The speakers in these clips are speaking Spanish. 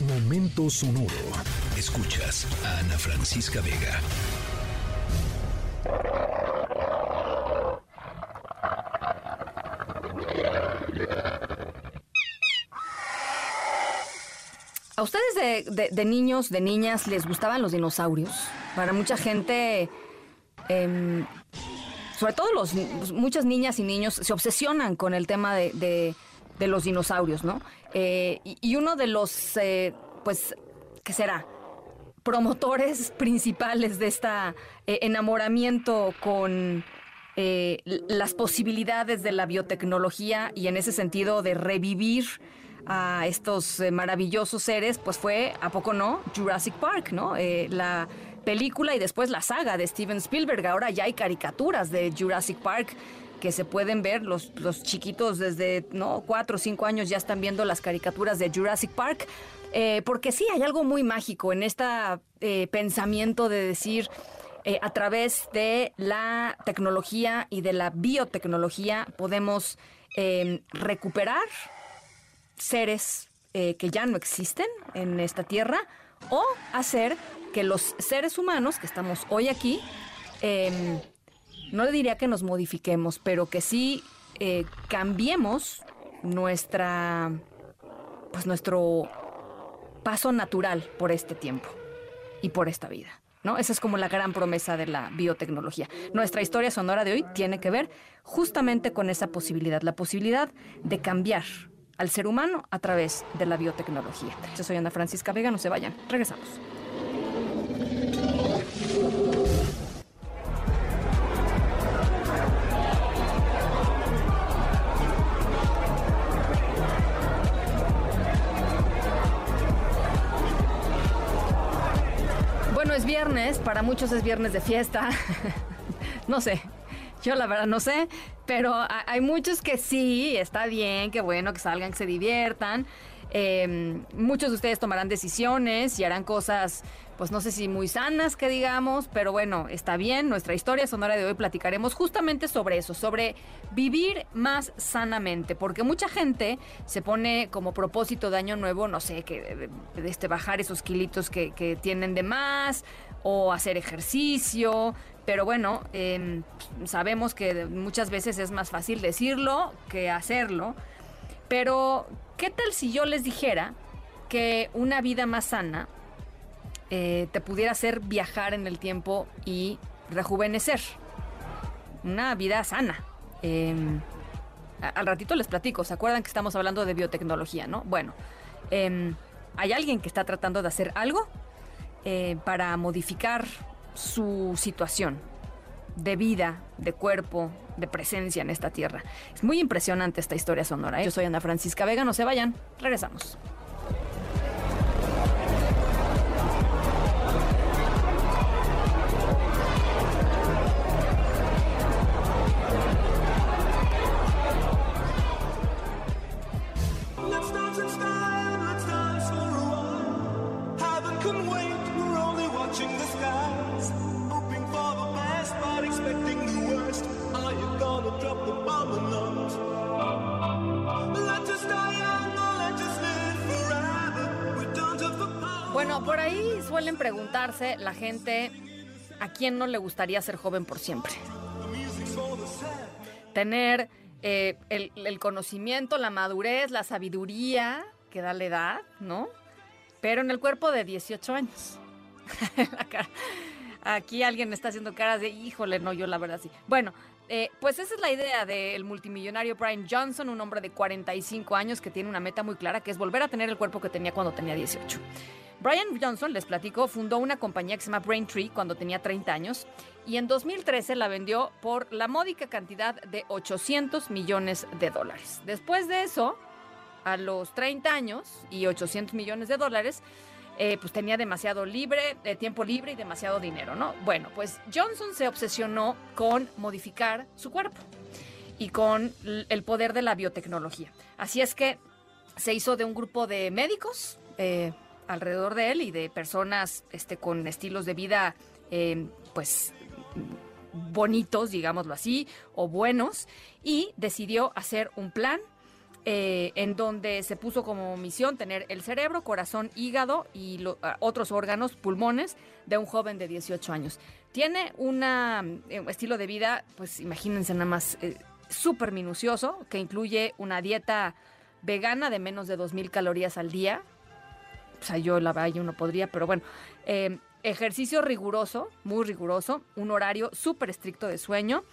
Momento sonoro. Escuchas a Ana Francisca Vega. ¿A ustedes de, niños, de niñas, les gustaban los dinosaurios? Para mucha gente, em, sobre todo los, muchas niñas y niños se obsesionan con el tema de, los dinosaurios, ¿no? Eh, y, uno de los, eh, pues, ¿qué será? Promotores principales de este enamoramiento con las posibilidades de la biotecnología y en ese sentido de revivir a estos maravillosos seres, pues fue, ¿a poco no? Jurassic Park, ¿no? La película y después la saga de Steven Spielberg. Ahora ya hay caricaturas de Jurassic Park que se pueden ver, los, los chiquitos desde ¿no? cuatro o cinco años ya están viendo las caricaturas de Jurassic Park, eh, porque sí, hay algo muy mágico en este pensamiento de decir, a través de la tecnología y de la biotecnología podemos recuperar seres eh, que ya no existen en esta tierra o hacer que los seres humanos que estamos hoy aquí, em, no le diría que nos modifiquemos, pero que sí eh, cambiemos nuestra, pues nuestro paso natural por este tiempo y por esta vida. ¿No? Esa es como la gran promesa de la biotecnología. Nuestra historia sonora de hoy tiene que ver justamente con esa posibilidad, la posibilidad de cambiar al ser humano a través de la biotecnología. Yo soy Ana Francisca Vega, no se vayan, regresamos. Viernes, para muchos es viernes de fiesta. no sé, yo la verdad no sé, pero hay muchos que sí, está bien, que bueno, que salgan, que se diviertan. Em, muchos de ustedes tomarán decisiones y harán cosas, pues no sé si muy sanas que digamos, pero bueno, está bien. Nuestra historia sonora de hoy platicaremos justamente sobre eso, sobre vivir más sanamente, porque mucha gente se pone como propósito de año nuevo, no sé, que este, bajar esos kilitos que, que tienen de más o hacer ejercicio, pero bueno, em, sabemos que muchas veces es más fácil decirlo que hacerlo. Pero, ¿qué tal si yo les dijera que una vida más sana eh, te pudiera hacer viajar en el tiempo y rejuvenecer? Una vida sana. Em, al ratito les platico, ¿se acuerdan que estamos hablando de biotecnología, no? Bueno, em, hay alguien que está tratando de hacer algo eh, para modificar su situación de vida, de cuerpo, de presencia en esta tierra. Es muy impresionante esta historia sonora. ¿eh? Yo soy Ana Francisca Vega, no se vayan, regresamos. Por ahí suelen preguntarse la gente a quién no le gustaría ser joven por siempre. Tener eh, el, conocimiento, la madurez, la sabiduría que da la edad, ¿no? Pero en el cuerpo de 18 años. Aquí alguien está haciendo caras de, híjole, no, yo la verdad sí. Bueno, eh, pues esa es la idea del multimillonario Brian Johnson, un hombre de 45 años que tiene una meta muy clara, que es volver a tener el cuerpo que tenía cuando tenía 18. Brian Johnson, les platico, fundó una compañía que se llama Braintree cuando tenía 30 años y en 2013 la vendió por la módica cantidad de 800 millones de dólares. Después de eso, a los 30 años y 800 millones de dólares, eh, pues tenía demasiado libre, eh, tiempo libre y demasiado dinero, ¿no? Bueno, pues Johnson se obsesionó con modificar su cuerpo y con el poder de la biotecnología. Así es que se hizo de un grupo de médicos, eh, alrededor de él y de personas este, con estilos de vida, eh, pues bonitos, digámoslo así, o buenos, y decidió hacer un plan eh, en donde se puso como misión tener el cerebro, corazón, hígado y otros órganos, pulmones, de un joven de 18 años. Tiene un eh, estilo de vida, pues imagínense nada más, eh, súper minucioso, que incluye una dieta vegana de menos de 2.000 calorías al día. O sea, yo la yo no podría, pero bueno. ejercicio riguroso, muy riguroso, un horario súper estricto de sueño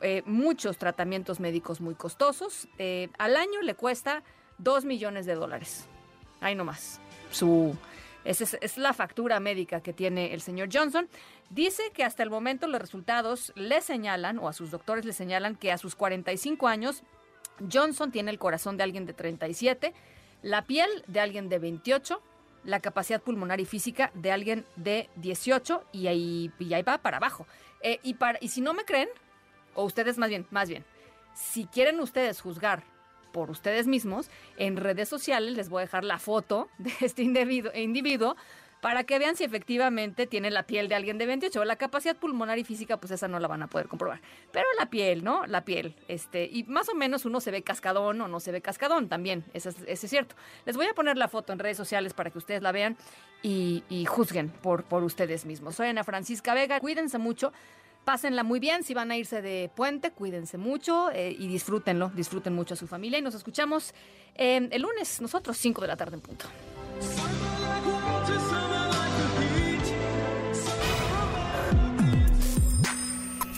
eh, muchos tratamientos médicos muy costosos. Eh, al año le cuesta 2 millones de dólares. Ahí nomás. Su, esa es, es, la factura médica que tiene el señor Johnson. Dice que hasta el momento los resultados le señalan, o a sus doctores le señalan, que a sus 45 años Johnson tiene el corazón de alguien de 37, la piel de alguien de 28, la capacidad pulmonar y física de alguien de 18 y ahí, va para abajo. Eh, y, para, y si no me creen, o ustedes más bien, más bien, si quieren ustedes juzgar por ustedes mismos, en redes sociales les voy a dejar la foto de este individuo, individuo para que vean si efectivamente tiene la piel de alguien de 28. La capacidad pulmonar y física, pues esa no la van a poder comprobar. Pero la piel, ¿no? La piel. Este, y más o menos uno se ve cascadón o no se ve cascadón también. Eso es, cierto. Les voy a poner la foto en redes sociales para que ustedes la vean y, juzguen por, ustedes mismos. Soy Ana Francisca Vega. Cuídense mucho. Pásenla muy bien, si van a irse de puente, cuídense mucho eh, y disfrútenlo, disfruten mucho a su familia y nos escuchamos eh, el lunes, nosotros, 5 de la tarde en punto.